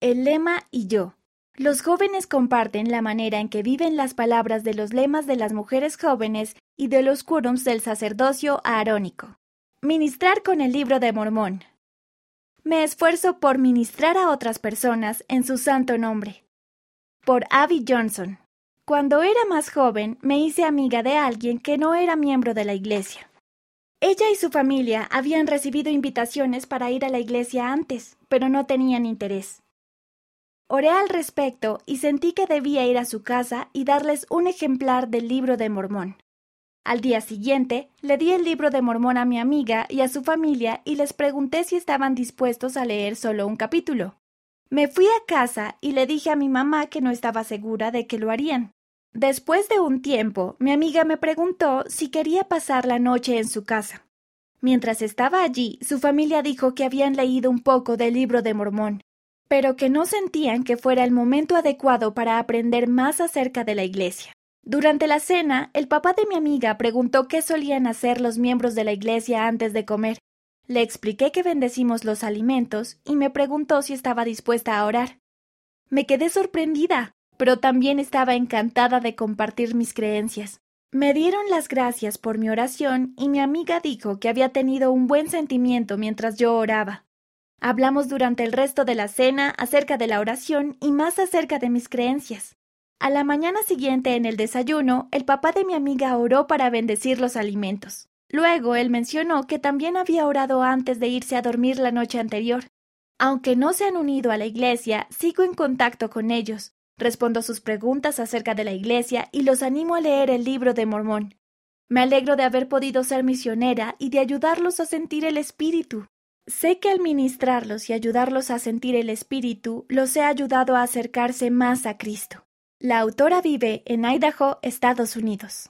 El lema y yo. Los jóvenes comparten la manera en que viven las palabras de los lemas de las mujeres jóvenes y de los quórums del sacerdocio aarónico. Ministrar con el libro de Mormón. Me esfuerzo por ministrar a otras personas en su santo nombre. Por Abby Johnson. Cuando era más joven, me hice amiga de alguien que no era miembro de la iglesia. Ella y su familia habían recibido invitaciones para ir a la iglesia antes, pero no tenían interés. Oré al respecto y sentí que debía ir a su casa y darles un ejemplar del libro de Mormón. Al día siguiente, le di el libro de Mormón a mi amiga y a su familia y les pregunté si estaban dispuestos a leer solo un capítulo. Me fui a casa y le dije a mi mamá que no estaba segura de que lo harían. Después de un tiempo, mi amiga me preguntó si quería pasar la noche en su casa. Mientras estaba allí, su familia dijo que habían leído un poco del libro de Mormón, pero que no sentían que fuera el momento adecuado para aprender más acerca de la iglesia. Durante la cena, el papá de mi amiga preguntó qué solían hacer los miembros de la iglesia antes de comer. Le expliqué que bendecimos los alimentos y me preguntó si estaba dispuesta a orar. Me quedé sorprendida, pero también estaba encantada de compartir mis creencias. Me dieron las gracias por mi oración y mi amiga dijo que había tenido un buen sentimiento mientras yo oraba. Hablamos durante el resto de la cena acerca de la oración y más acerca de mis creencias. A la mañana siguiente en el desayuno, el papá de mi amiga oró para bendecir los alimentos. Luego él mencionó que también había orado antes de irse a dormir la noche anterior. Aunque no se han unido a la iglesia, sigo en contacto con ellos. Respondo sus preguntas acerca de la iglesia y los animo a leer el libro de Mormón. Me alegro de haber podido ser misionera y de ayudarlos a sentir el Espíritu. Sé que al ministrarlos y ayudarlos a sentir el Espíritu, los he ayudado a acercarse más a Cristo. La autora vive en Idaho, Estados Unidos.